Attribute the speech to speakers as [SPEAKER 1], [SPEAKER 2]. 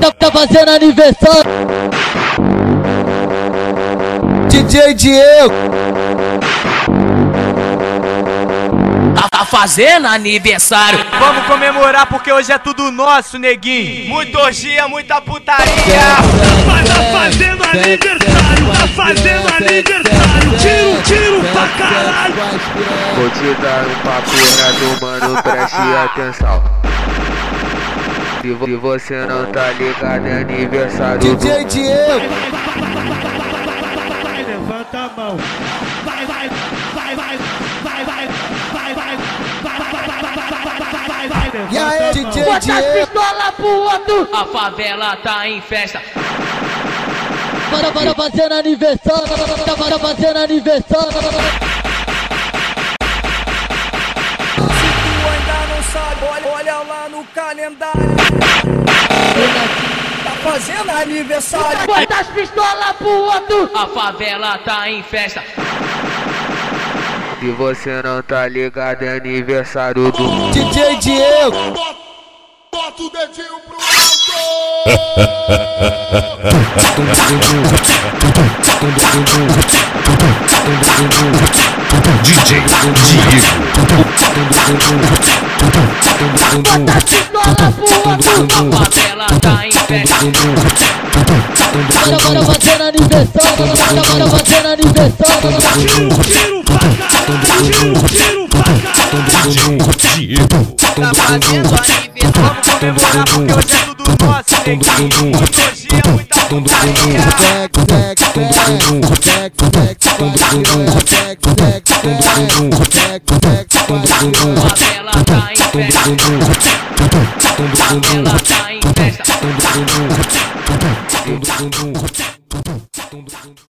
[SPEAKER 1] tá, tá fazendo aniversário.
[SPEAKER 2] DJ Diego.
[SPEAKER 3] Tá, tá fazendo aniversário.
[SPEAKER 4] Vamos comemorar porque hoje é tudo nosso, neguinho. Muita orgia, muita putaria.
[SPEAKER 5] Mas tá fazendo aniversário, tá fazendo aniversário. Caralho.
[SPEAKER 6] Vou te dar um papo reto, mano, preste atenção. Se vo- se você não tá ligado, é aniversário do
[SPEAKER 2] DJ Diego.
[SPEAKER 5] Vai, levanta a mão. Vai, vai, vai, vai, vai, vai, vai, vai, vai, vai, vai, vai, vai, vai,
[SPEAKER 2] E aí, DJ
[SPEAKER 1] Bota as
[SPEAKER 2] Diego.
[SPEAKER 1] pistolas pro outro.
[SPEAKER 3] A favela tá em festa.
[SPEAKER 1] Bora, bora fazendo aniversário. Tá, bora fazendo aniversário.
[SPEAKER 7] Tu ainda não sabe, olha, olha lá no calendário. Tá fazendo aniversário.
[SPEAKER 1] Bota as pistolas pro outro.
[SPEAKER 3] A favela tá em festa.
[SPEAKER 6] Se você não tá ligado, é aniversário do
[SPEAKER 2] DJ Diego.
[SPEAKER 5] Bota o dedinho pro.
[SPEAKER 8] DJ Diego
[SPEAKER 4] nossa energia. Hoje é muita putaria.
[SPEAKER 3] Ela tá em festa. Ela tá em festa.